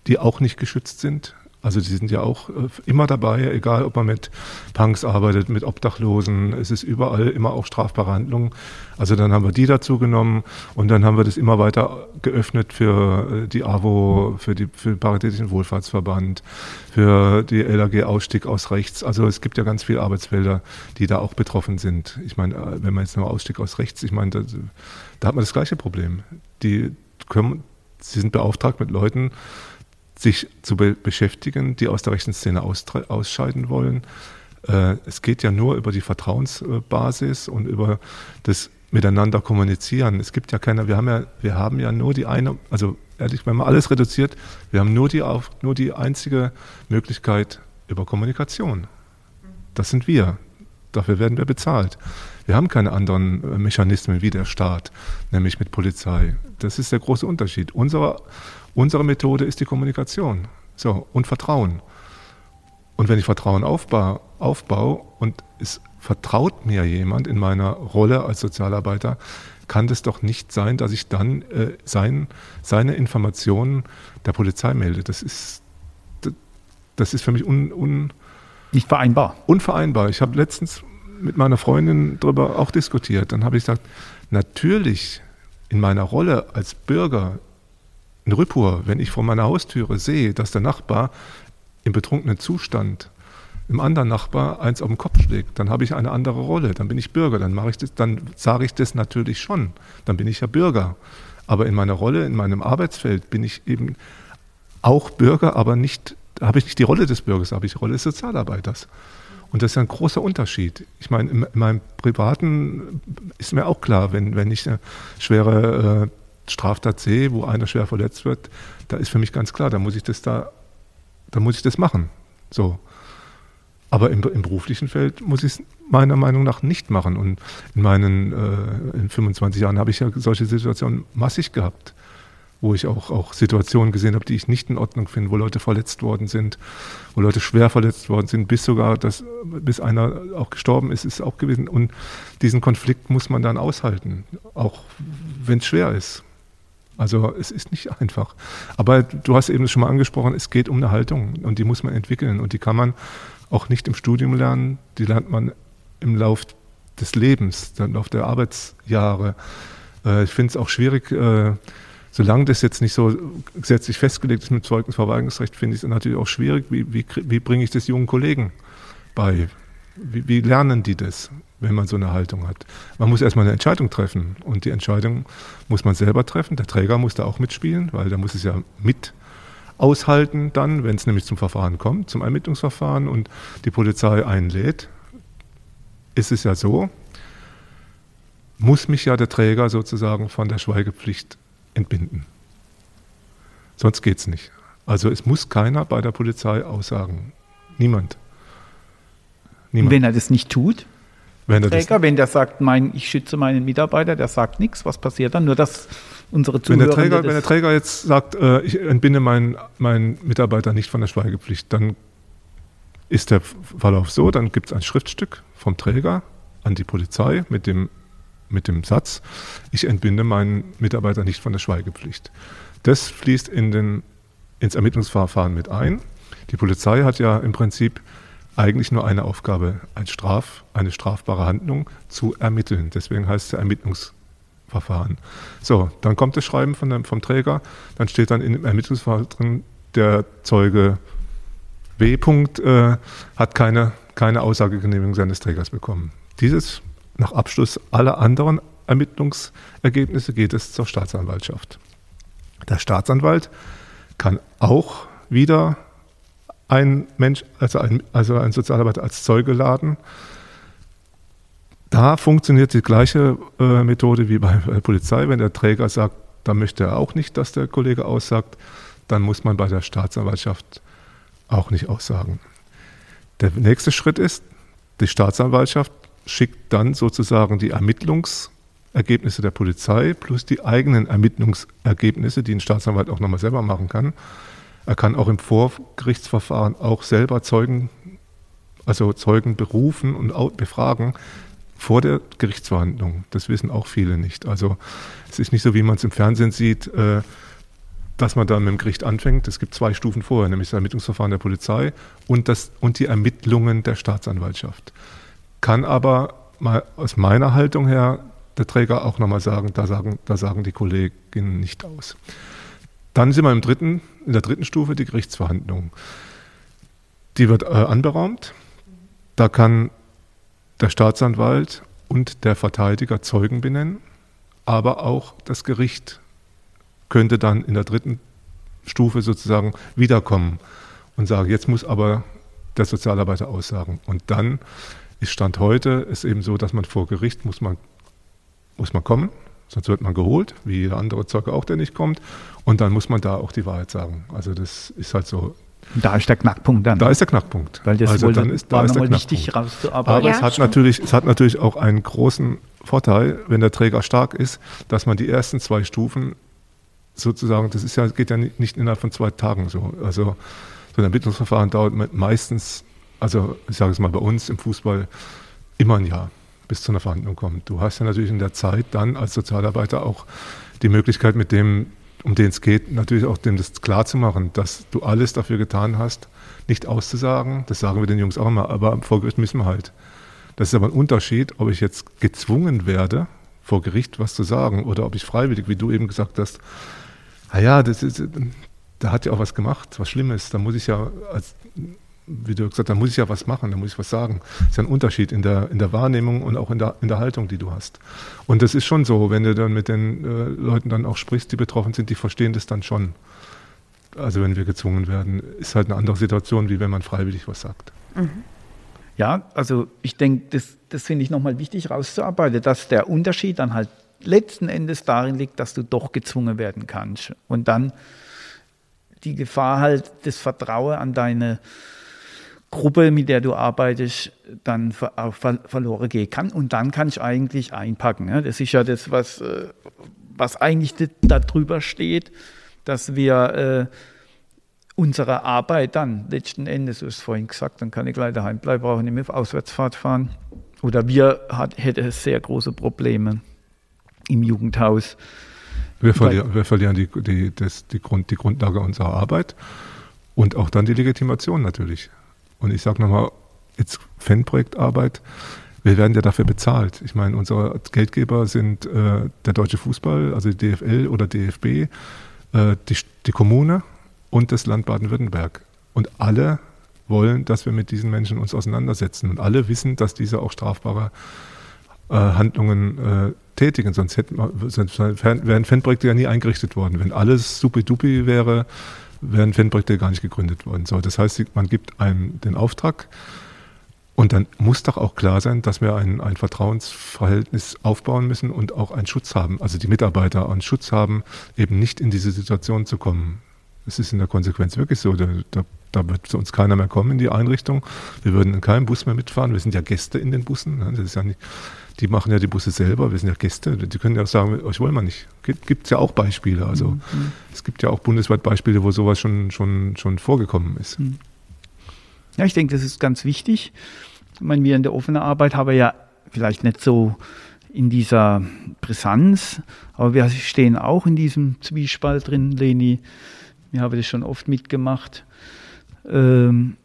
die auch nicht geschützt sind, also die sind ja auch äh, immer dabei, egal ob man mit Punks arbeitet, mit Obdachlosen, es ist überall immer auch strafbare Handlungen. Also dann haben wir die dazu genommen und dann haben wir das immer weiter geöffnet für äh, die AWO, für, die, für den Paritätischen Wohlfahrtsverband, für die LAG Ausstieg aus rechts. Also es gibt ja ganz viele Arbeitsfelder, die da auch betroffen sind. Ich meine, äh, wenn man jetzt nur Ausstieg aus rechts, ich meine, da, da hat man das gleiche Problem. Die können, sie sind beauftragt mit Leuten, sich zu be beschäftigen, die aus der rechten Szene ausscheiden wollen. Äh, es geht ja nur über die Vertrauensbasis und über das Miteinander kommunizieren. Es gibt ja keine, wir haben ja, wir haben ja nur die eine, also ehrlich, wenn man alles reduziert, wir haben nur die, auf, nur die einzige Möglichkeit über Kommunikation. Das sind wir. Dafür werden wir bezahlt. Wir haben keine anderen äh, Mechanismen wie der Staat, nämlich mit Polizei. Das ist der große Unterschied. Unsere, Unsere Methode ist die Kommunikation so, und Vertrauen. Und wenn ich Vertrauen aufbaue, aufbaue und es vertraut mir jemand in meiner Rolle als Sozialarbeiter, kann das doch nicht sein, dass ich dann äh, sein, seine Informationen der Polizei melde. Das ist, das ist für mich un, un, nicht vereinbar. Unvereinbar. Ich habe letztens mit meiner Freundin darüber auch diskutiert. Dann habe ich gesagt, natürlich in meiner Rolle als Bürger in Rüppur, wenn ich vor meiner Haustüre sehe, dass der Nachbar im betrunkenen Zustand im anderen Nachbar eins auf den Kopf schlägt, dann habe ich eine andere Rolle, dann bin ich Bürger, dann mache ich das, dann sage ich das natürlich schon, dann bin ich ja Bürger. Aber in meiner Rolle, in meinem Arbeitsfeld bin ich eben auch Bürger, aber nicht, habe ich nicht die Rolle des Bürgers, habe ich die Rolle des Sozialarbeiters. Und das ist ein großer Unterschied. Ich meine, in, in meinem Privaten ist mir auch klar, wenn, wenn ich eine schwere äh, Straftat sehe, wo einer schwer verletzt wird, da ist für mich ganz klar, da muss ich das da, da muss ich das machen. So. Aber im, im beruflichen Feld muss ich es meiner Meinung nach nicht machen. Und in meinen äh, in 25 Jahren habe ich ja solche Situationen massig gehabt, wo ich auch, auch Situationen gesehen habe, die ich nicht in Ordnung finde, wo Leute verletzt worden sind, wo Leute schwer verletzt worden sind, bis sogar, dass, bis einer auch gestorben ist, ist auch gewesen. Und diesen Konflikt muss man dann aushalten, auch wenn es schwer ist. Also es ist nicht einfach. Aber du hast eben schon mal angesprochen, es geht um eine Haltung und die muss man entwickeln und die kann man auch nicht im Studium lernen, die lernt man im Lauf des Lebens, im Lauf der Arbeitsjahre. Äh, ich finde es auch schwierig, äh, solange das jetzt nicht so gesetzlich festgelegt ist mit Zeugnisverweigerungsrecht, finde ich es natürlich auch schwierig, wie, wie, wie bringe ich das jungen Kollegen bei? Wie, wie, lernen die das, wenn man so eine Haltung hat? Man muss erstmal eine Entscheidung treffen und die Entscheidung muss man selber treffen. Der Träger muss da auch mitspielen, weil der muss es ja mit aushalten dann, wenn es nämlich zum Verfahren kommt, zum Ermittlungsverfahren und die Polizei einlädt, ist es ja so, muss mich ja der Träger sozusagen von der Schweigepflicht entbinden. Sonst geht es nicht. Also es muss keiner bei der Polizei aussagen. Niemand. Niemand. Wenn er das nicht tut, wenn der Träger, wenn der sagt, mein, ich schütze meinen Mitarbeiter, der sagt nichts, was passiert dann? Nur dass unsere Zuhörer. Wenn der Träger, wenn der Träger jetzt sagt, äh, ich entbinde meinen, meinen Mitarbeiter nicht von der Schweigepflicht, dann ist der Verlauf so, dann gibt es ein Schriftstück vom Träger an die Polizei mit dem, mit dem Satz, ich entbinde meinen Mitarbeiter nicht von der Schweigepflicht. Das fließt in den, ins Ermittlungsverfahren mit ein. Die Polizei hat ja im Prinzip eigentlich nur eine Aufgabe, ein Straf, eine strafbare Handlung zu ermitteln. Deswegen heißt es Ermittlungsverfahren. Verfahren. So, dann kommt das Schreiben von dem, vom Träger, dann steht dann im Ermittlungsverfahren drin, der Zeuge W. Äh, hat keine, keine Aussagegenehmigung seines Trägers bekommen. Dieses, nach Abschluss aller anderen Ermittlungsergebnisse, geht es zur Staatsanwaltschaft. Der Staatsanwalt kann auch wieder ein Mensch, also ein, also ein Sozialarbeiter als Zeuge laden da funktioniert die gleiche äh, Methode wie bei der Polizei. Wenn der Träger sagt, da möchte er auch nicht, dass der Kollege aussagt, dann muss man bei der Staatsanwaltschaft auch nicht aussagen. Der nächste Schritt ist, die Staatsanwaltschaft schickt dann sozusagen die Ermittlungsergebnisse der Polizei plus die eigenen Ermittlungsergebnisse, die ein Staatsanwalt auch nochmal selber machen kann. Er kann auch im Vorgerichtsverfahren auch selber Zeugen, also Zeugen berufen und befragen, vor der Gerichtsverhandlung. Das wissen auch viele nicht. Also es ist nicht so, wie man es im Fernsehen sieht, äh, dass man dann mit dem Gericht anfängt. Es gibt zwei Stufen vorher, nämlich das Ermittlungsverfahren der Polizei und, das, und die Ermittlungen der Staatsanwaltschaft. Kann aber mal aus meiner Haltung her der Träger auch nochmal sagen, da sagen, da sagen die Kolleginnen nicht aus. Dann sind wir im dritten, in der dritten Stufe, die Gerichtsverhandlung. Die wird äh, anberaumt. Da kann der Staatsanwalt und der Verteidiger Zeugen benennen, aber auch das Gericht könnte dann in der dritten Stufe sozusagen wiederkommen und sagen, jetzt muss aber der Sozialarbeiter aussagen. Und dann ist Stand heute ist eben so, dass man vor Gericht muss man, muss man kommen, sonst wird man geholt, wie jeder andere Zeuge auch, der nicht kommt. Und dann muss man da auch die Wahrheit sagen. Also das ist halt so da ist der Knackpunkt dann. Da ist der Knackpunkt. Weil das also dann ist, da ist der wichtig rauszuarbeiten. Aber ja, es, hat natürlich, es hat natürlich auch einen großen Vorteil, wenn der Träger stark ist, dass man die ersten zwei Stufen sozusagen, das ist ja, geht ja nicht, nicht innerhalb von zwei Tagen so. Also so ein Ermittlungsverfahren dauert meistens, also ich sage es mal bei uns im Fußball, immer ein Jahr, bis zu einer Verhandlung kommt. Du hast ja natürlich in der Zeit dann als Sozialarbeiter auch die Möglichkeit, mit dem, um den es geht, natürlich auch dem das klarzumachen, dass du alles dafür getan hast, nicht auszusagen. Das sagen wir den Jungs auch immer, aber vor Gericht müssen wir halt. Das ist aber ein Unterschied, ob ich jetzt gezwungen werde, vor Gericht was zu sagen oder ob ich freiwillig, wie du eben gesagt hast, naja, das ist, da hat ja auch was gemacht, was Schlimmes. Da muss ich ja, als, wie du gesagt hast, da muss ich ja was machen, da muss ich was sagen. Das ist ja ein Unterschied in der, in der Wahrnehmung und auch in der, in der Haltung, die du hast. Und das ist schon so, wenn du dann mit den äh, Leuten dann auch sprichst, die betroffen sind, die verstehen das dann schon. Also wenn wir gezwungen werden, ist halt eine andere Situation, wie wenn man freiwillig was sagt. Mhm. Ja, also ich denke, das, das finde ich nochmal wichtig rauszuarbeiten, dass der Unterschied dann halt letzten Endes darin liegt, dass du doch gezwungen werden kannst. Und dann die Gefahr halt, das Vertrauen an deine Gruppe, mit der du arbeitest, dann ver ver verloren gehen kann. Und dann kann ich eigentlich einpacken. Ja? Das ist ja das, was, äh, was eigentlich da drüber steht, dass wir äh, unsere Arbeit dann letzten Endes, du hast vorhin gesagt, dann kann ich gleich daheim bleiben, brauche nicht mehr auf Auswärtsfahrt fahren. Oder wir hat, hätten sehr große Probleme im Jugendhaus. Wir verlieren, wir verlieren die, die, das, die, Grund, die Grundlage unserer Arbeit und auch dann die Legitimation natürlich. Und ich sage nochmal, jetzt Fanprojektarbeit, wir werden ja dafür bezahlt. Ich meine, unsere Geldgeber sind äh, der deutsche Fußball, also die DFL oder DFB, äh, die, die Kommune und das Land Baden-Württemberg. Und alle wollen, dass wir mit diesen Menschen uns auseinandersetzen. Und alle wissen, dass diese auch strafbare äh, Handlungen äh, tätigen. Sonst, hätten sonst wären Fanprojekte ja nie eingerichtet worden. Wenn alles supi-dupi wäre, wären Fanprojekte gar nicht gegründet worden. So, das heißt, man gibt einem den Auftrag und dann muss doch auch klar sein, dass wir ein, ein Vertrauensverhältnis aufbauen müssen und auch einen Schutz haben. Also die Mitarbeiter einen Schutz haben, eben nicht in diese Situation zu kommen. Es ist in der Konsequenz wirklich so. Da, da, da, wird zu uns keiner mehr kommen in die Einrichtung. Wir würden in keinem Bus mehr mitfahren. Wir sind ja Gäste in den Bussen. Das ist ja nicht, die machen ja die Busse selber. Wir sind ja Gäste. Die können ja auch sagen, euch wollen wir nicht. Gibt es ja auch Beispiele. Also mhm. es gibt ja auch bundesweit Beispiele, wo sowas schon, schon, schon vorgekommen ist. Mhm. Ja, ich denke, das ist ganz wichtig. Ich meine, wir in der offenen Arbeit haben ja vielleicht nicht so in dieser Brisanz, aber wir stehen auch in diesem Zwiespalt drin, Leni. Ich habe das schon oft mitgemacht. Ähm,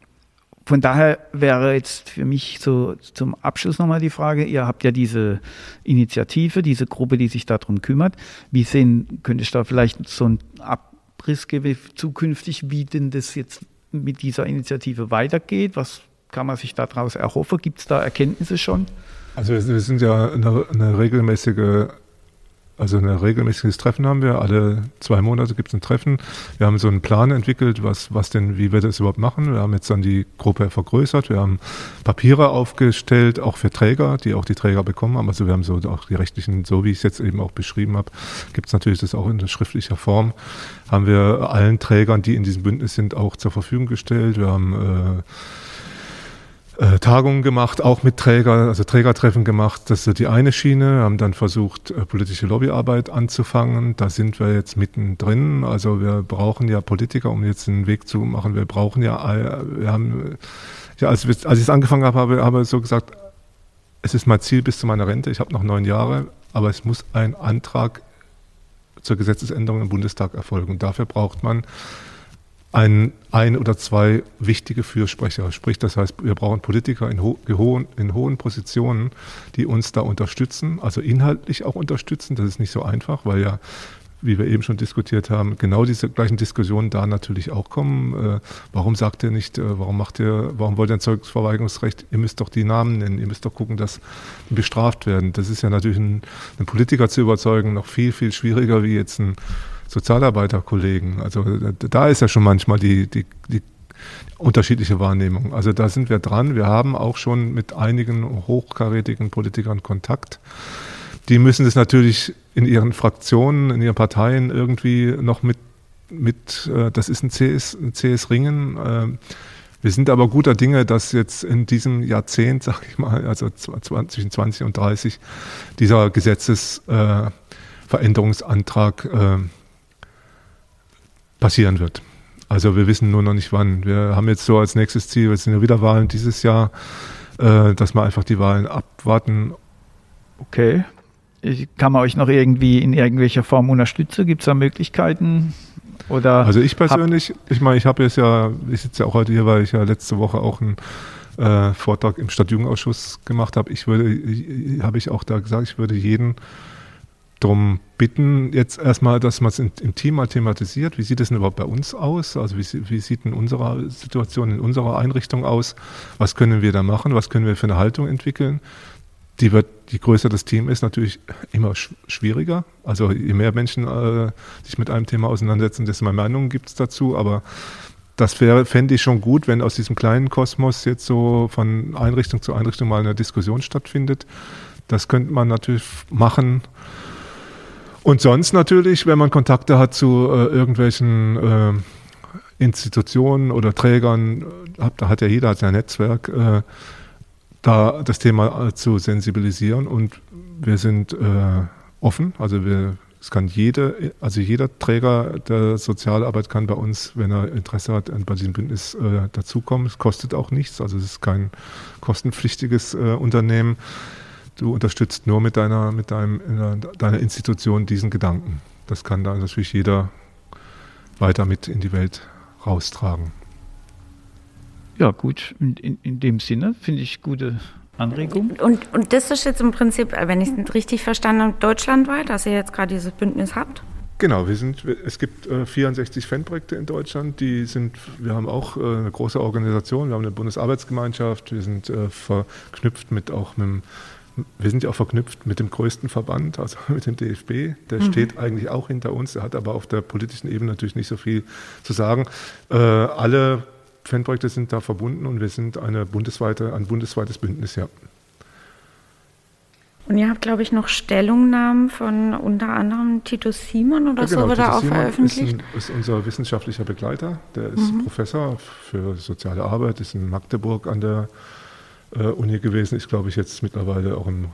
von daher wäre jetzt für mich so zum Abschluss nochmal die Frage, ihr habt ja diese Initiative, diese Gruppe, die sich darum kümmert. Wie sehen, könnte ich da vielleicht so einen Abriss geben zukünftig, wie denn das jetzt mit dieser Initiative weitergeht? Was kann man sich daraus erhoffen? Gibt es da Erkenntnisse schon? Also wir sind ja eine, eine regelmäßige also ein regelmäßiges Treffen haben wir. Alle zwei Monate gibt es ein Treffen. Wir haben so einen Plan entwickelt, was, was denn, wie wir das überhaupt machen. Wir haben jetzt dann die Gruppe vergrößert. Wir haben Papiere aufgestellt, auch für Träger, die auch die Träger bekommen haben. Also wir haben so auch die rechtlichen, so wie ich es jetzt eben auch beschrieben habe, gibt es natürlich das auch in schriftlicher Form. Haben wir allen Trägern, die in diesem Bündnis sind, auch zur Verfügung gestellt. Wir haben äh, äh, Tagungen gemacht, auch mit Trägern, also Trägertreffen gemacht. Das ist die eine Schiene. haben dann versucht, äh, politische Lobbyarbeit anzufangen. Da sind wir jetzt mittendrin. Also wir brauchen ja Politiker, um jetzt einen Weg zu machen. Wir brauchen ja, wir haben, ja, als, als ich es angefangen habe, habe, habe ich so gesagt, es ist mein Ziel bis zu meiner Rente. Ich habe noch neun Jahre, aber es muss ein Antrag zur Gesetzesänderung im Bundestag erfolgen. Und dafür braucht man ein, ein oder zwei wichtige Fürsprecher. Sprich, das heißt, wir brauchen Politiker in, ho hohen, in hohen Positionen, die uns da unterstützen, also inhaltlich auch unterstützen. Das ist nicht so einfach, weil ja wie wir eben schon diskutiert haben, genau diese gleichen Diskussionen da natürlich auch kommen. Äh, warum sagt ihr nicht, äh, warum macht ihr, warum wollt ihr ein Zeugungsverweigerungsrecht? Ihr müsst doch die Namen nennen, ihr müsst doch gucken, dass die bestraft werden. Das ist ja natürlich ein, einen Politiker zu überzeugen noch viel, viel schwieriger wie jetzt ein Sozialarbeiterkollegen. Also da ist ja schon manchmal die, die, die unterschiedliche Wahrnehmung. Also da sind wir dran. Wir haben auch schon mit einigen hochkarätigen Politikern Kontakt. Die müssen das natürlich in ihren Fraktionen, in ihren Parteien irgendwie noch mit, mit äh, das ist ein CS, ein CS Ringen. Äh, wir sind aber guter Dinge, dass jetzt in diesem Jahrzehnt, sag ich mal, also zwischen 20 und 30, dieser Gesetzesveränderungsantrag äh, passieren wird. Also wir wissen nur noch nicht wann. Wir haben jetzt so als nächstes Ziel, wir sind ja wieder Wahlen dieses Jahr, äh, dass wir einfach die Wahlen abwarten. Okay. Ich, kann man euch noch irgendwie in irgendwelcher Form unterstützen? Gibt es da Möglichkeiten? Oder also ich persönlich, ich meine, ich habe jetzt ja, ich sitze ja auch heute hier, weil ich ja letzte Woche auch einen äh, Vortrag im Stadtjugendausschuss gemacht habe. Ich würde, habe ich auch da gesagt, ich würde jeden darum bitten, jetzt erstmal, dass man es im Team mal thematisiert. Wie sieht es denn überhaupt bei uns aus? Also wie, wie, sieht denn unsere Situation in unserer Einrichtung aus? Was können wir da machen? Was können wir für eine Haltung entwickeln? Die wird, je größer das Team ist, natürlich immer schwieriger. Also je mehr Menschen äh, sich mit einem Thema auseinandersetzen, desto mehr Meinungen gibt es dazu. Aber das fände ich schon gut, wenn aus diesem kleinen Kosmos jetzt so von Einrichtung zu Einrichtung mal eine Diskussion stattfindet. Das könnte man natürlich machen. Und sonst natürlich, wenn man Kontakte hat zu äh, irgendwelchen äh, Institutionen oder Trägern, da hat ja jeder sein Netzwerk, äh, da das Thema äh, zu sensibilisieren. Und wir sind äh, offen, also wir es kann jede, also jeder Träger der Sozialarbeit kann bei uns, wenn er Interesse hat, bei diesem Bündnis äh, dazukommen. Es kostet auch nichts, also es ist kein kostenpflichtiges äh, Unternehmen. Du unterstützt nur mit deiner, mit deinem, deiner Institution diesen Gedanken. Das kann dann natürlich jeder weiter mit in die Welt raustragen. Ja, gut, in, in, in dem Sinne finde ich gute Anregung. Und, und das ist jetzt im Prinzip, wenn ich es richtig verstanden habe, deutschlandweit, dass ihr jetzt gerade dieses Bündnis habt? Genau, wir sind, es gibt äh, 64 Fanprojekte in Deutschland, die sind, wir haben auch äh, eine große Organisation, wir haben eine Bundesarbeitsgemeinschaft, wir sind äh, verknüpft mit auch mit dem, wir sind ja auch verknüpft mit dem größten Verband, also mit dem DFB. Der mhm. steht eigentlich auch hinter uns, der hat aber auf der politischen Ebene natürlich nicht so viel zu sagen. Äh, alle Fanprojekte sind da verbunden und wir sind eine bundesweite, ein bundesweites Bündnis, ja. Und ihr habt, glaube ich, noch Stellungnahmen von unter anderem Titus Simon oder ja, genau. so wird er auch Simon veröffentlicht? Ist, ein, ist, unser wissenschaftlicher Begleiter, der ist mhm. Professor für soziale Arbeit, ist in Magdeburg an der Uni gewesen, ist, glaube ich, jetzt mittlerweile auch im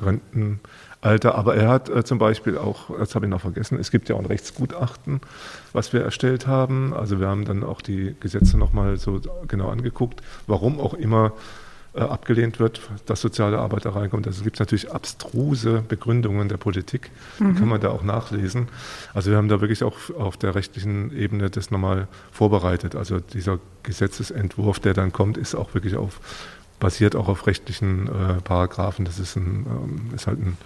Renten, Alter. Aber er hat äh, zum Beispiel auch, das habe ich noch vergessen, es gibt ja auch ein Rechtsgutachten, was wir erstellt haben. Also wir haben dann auch die Gesetze nochmal so genau angeguckt, warum auch immer äh, abgelehnt wird, dass soziale Arbeit da reinkommt. Also es gibt natürlich abstruse Begründungen der Politik, mhm. die kann man da auch nachlesen. Also wir haben da wirklich auch auf der rechtlichen Ebene das nochmal vorbereitet. Also dieser Gesetzesentwurf, der dann kommt, ist auch wirklich auf basiert auch auf rechtlichen äh, Paragraphen. Das ist, ein, ähm, ist halt ein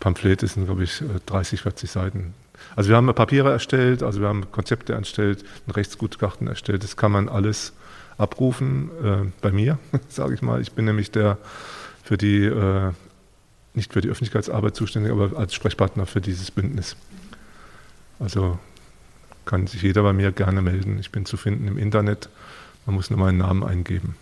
Pamphlet, das sind, glaube ich, 30, äh, 40 Seiten. Also wir haben Papiere erstellt, also wir haben Konzepte erstellt, ein Rechtsgutachten erstellt. Das kann man alles abrufen äh, bei mir, sage ich mal. Ich bin nämlich der für die, äh, nicht für die Öffentlichkeitsarbeit zuständig, aber als Sprechpartner für dieses Bündnis. Also kann sich jeder bei mir gerne melden. Ich bin zu finden im Internet. Man muss nur meinen Namen eingeben.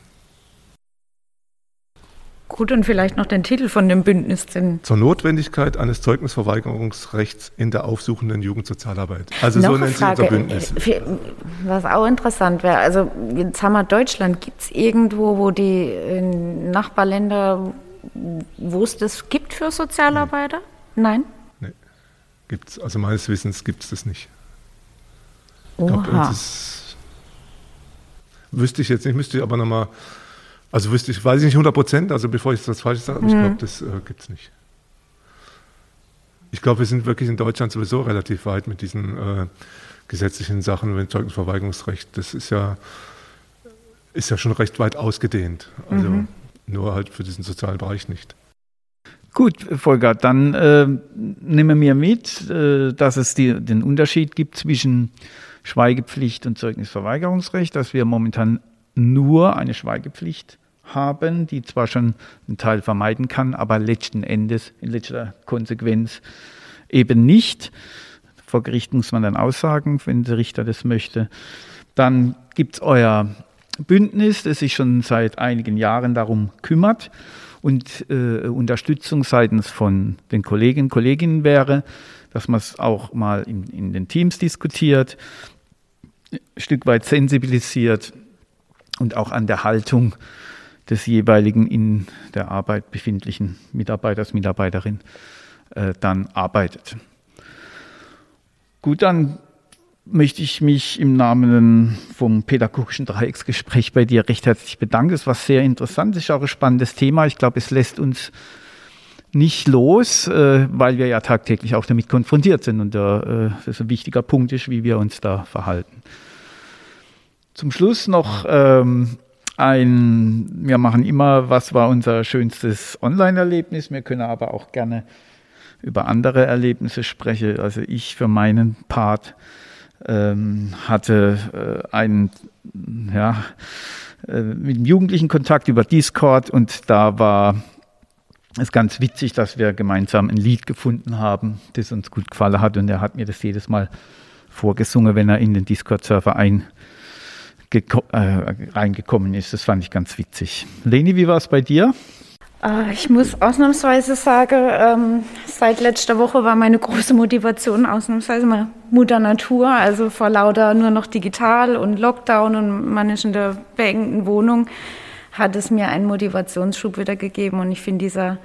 Gut, und vielleicht noch den Titel von dem Bündnis. Denn Zur Notwendigkeit eines Zeugnisverweigerungsrechts in der aufsuchenden Jugendsozialarbeit. Also noch so nennt sich unser Bündnis. Äh, was auch interessant wäre, also jetzt haben wir Deutschland, gibt es irgendwo, wo die Nachbarländer, wo es das gibt für Sozialarbeiter? Nein? Nee, gibt's, also meines Wissens gibt es das nicht. Oha. Ich glaub, wüsste ich jetzt nicht, müsste ich aber nochmal also wüsste ich, weiß ich nicht 100 Prozent, also bevor ich das falsch sage, aber mhm. ich glaube, das äh, gibt es nicht. Ich glaube, wir sind wirklich in Deutschland sowieso relativ weit mit diesen äh, gesetzlichen Sachen, mit Zeugnisverweigerungsrecht. Das ist ja, ist ja schon recht weit ausgedehnt. Also mhm. nur halt für diesen sozialen Bereich nicht. Gut, Volker, dann äh, nehmen wir mit, äh, dass es die, den Unterschied gibt zwischen Schweigepflicht und Zeugnisverweigerungsrecht, dass wir momentan nur eine Schweigepflicht haben, die zwar schon einen Teil vermeiden kann, aber letzten Endes, in letzter Konsequenz eben nicht. Vor Gericht muss man dann aussagen, wenn der Richter das möchte. Dann gibt es euer Bündnis, das sich schon seit einigen Jahren darum kümmert und äh, Unterstützung seitens von den Kolleginnen und Kolleginnen wäre, dass man es auch mal in, in den Teams diskutiert, ein Stück weit sensibilisiert und auch an der Haltung des jeweiligen in der Arbeit befindlichen Mitarbeiters, Mitarbeiterin äh, dann arbeitet. Gut, dann möchte ich mich im Namen vom pädagogischen Dreiecksgespräch bei dir recht herzlich bedanken. Es war sehr interessant, es ist auch ein spannendes Thema. Ich glaube, es lässt uns nicht los, äh, weil wir ja tagtäglich auch damit konfrontiert sind und äh, das ein wichtiger Punkt ist, wie wir uns da verhalten. Zum Schluss noch ähm, ein, wir machen immer, was war unser schönstes Online-Erlebnis. Wir können aber auch gerne über andere Erlebnisse sprechen. Also ich für meinen Part ähm, hatte äh, einen, ja, äh, mit dem Jugendlichen Kontakt über Discord und da war es ganz witzig, dass wir gemeinsam ein Lied gefunden haben, das uns gut gefallen hat und er hat mir das jedes Mal vorgesungen, wenn er in den Discord-Server ein äh, reingekommen ist. Das fand ich ganz witzig. Leni, wie war es bei dir? Äh, ich muss ausnahmsweise sagen, ähm, seit letzter Woche war meine große Motivation ausnahmsweise mal Mutter Natur, also vor lauter nur noch digital und Lockdown und man ist in der beengten Wohnung, hat es mir einen Motivationsschub wieder gegeben und ich finde dieser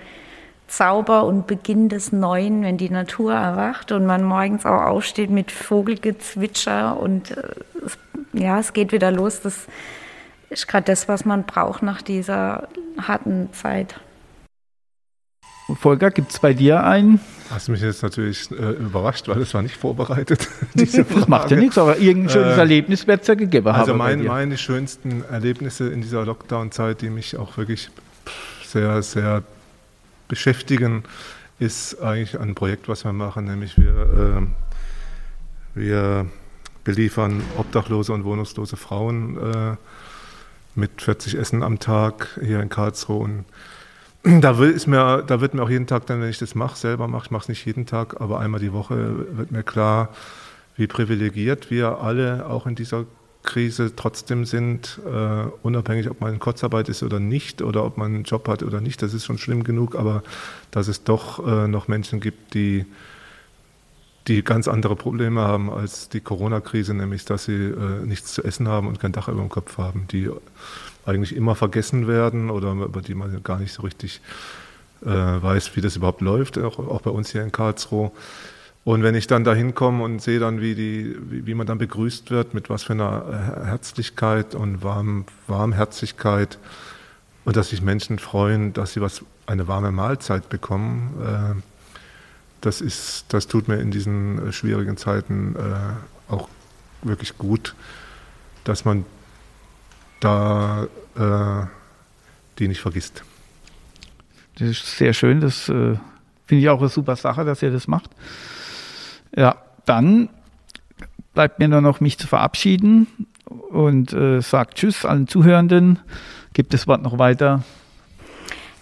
Zauber und Beginn des Neuen, wenn die Natur erwacht und man morgens auch aufsteht mit Vogelgezwitscher und äh, es, ja, es geht wieder los. Das ist gerade das, was man braucht nach dieser harten Zeit. Volker, gibt es bei dir einen? Hast mich jetzt natürlich äh, überrascht, weil es war nicht vorbereitet. das macht ja nichts, aber irgendein schönes äh, Erlebnis wird es ja gegeben Also mein, meine schönsten Erlebnisse in dieser Lockdown-Zeit, die mich auch wirklich sehr, sehr beschäftigen, ist eigentlich ein Projekt, was wir machen, nämlich wir, äh, wir beliefern obdachlose und wohnungslose Frauen äh, mit 40 Essen am Tag hier in Karlsruhe. Und da, will, ist mir, da wird mir auch jeden Tag dann, wenn ich das mache, selber mache, ich mache es nicht jeden Tag, aber einmal die Woche wird mir klar, wie privilegiert wir alle auch in dieser Krise trotzdem sind, äh, unabhängig, ob man in Kurzarbeit ist oder nicht oder ob man einen Job hat oder nicht, das ist schon schlimm genug, aber dass es doch äh, noch Menschen gibt, die, die ganz andere Probleme haben als die Corona-Krise, nämlich dass sie äh, nichts zu essen haben und kein Dach über dem Kopf haben, die eigentlich immer vergessen werden oder über die man gar nicht so richtig äh, weiß, wie das überhaupt läuft, auch, auch bei uns hier in Karlsruhe. Und wenn ich dann da hinkomme und sehe dann, wie, die, wie, wie, man dann begrüßt wird, mit was für einer Herzlichkeit und Warm, Warmherzigkeit und dass sich Menschen freuen, dass sie was, eine warme Mahlzeit bekommen, äh, das, ist, das tut mir in diesen äh, schwierigen Zeiten äh, auch wirklich gut, dass man da äh, die nicht vergisst. Das ist sehr schön, das äh, finde ich auch eine super Sache, dass ihr das macht. Ja, dann bleibt mir nur noch mich zu verabschieden und äh, sagt Tschüss allen Zuhörenden. Gibt das Wort noch weiter?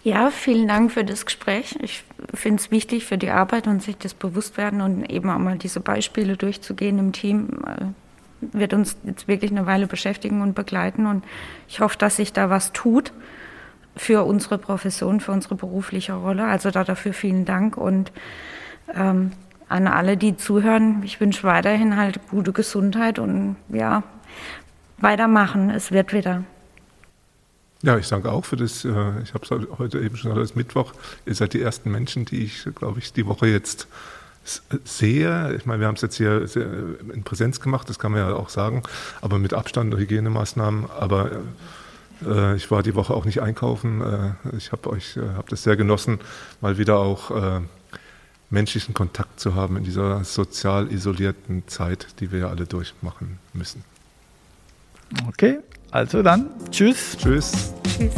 Ja, vielen Dank für das Gespräch. Ich finde es wichtig für die Arbeit und sich das bewusst werden und eben auch mal diese Beispiele durchzugehen im Team äh, wird uns jetzt wirklich eine Weile beschäftigen und begleiten und ich hoffe, dass sich da was tut für unsere Profession, für unsere berufliche Rolle. Also da dafür vielen Dank und ähm, an alle, die zuhören, ich wünsche weiterhin halt gute Gesundheit und ja, weitermachen. Es wird wieder. Ja, ich danke auch für das. Äh, ich habe es heute eben schon als Mittwoch. Ihr seid die ersten Menschen, die ich, glaube ich, die Woche jetzt sehe. Ich meine, wir haben es jetzt hier in Präsenz gemacht, das kann man ja auch sagen, aber mit Abstand und Hygienemaßnahmen. Aber äh, ich war die Woche auch nicht einkaufen. Äh, ich habe euch, äh, habe das sehr genossen, mal wieder auch äh, menschlichen Kontakt zu haben in dieser sozial isolierten Zeit, die wir ja alle durchmachen müssen. Okay, also dann, tschüss. Tschüss. Tschüss.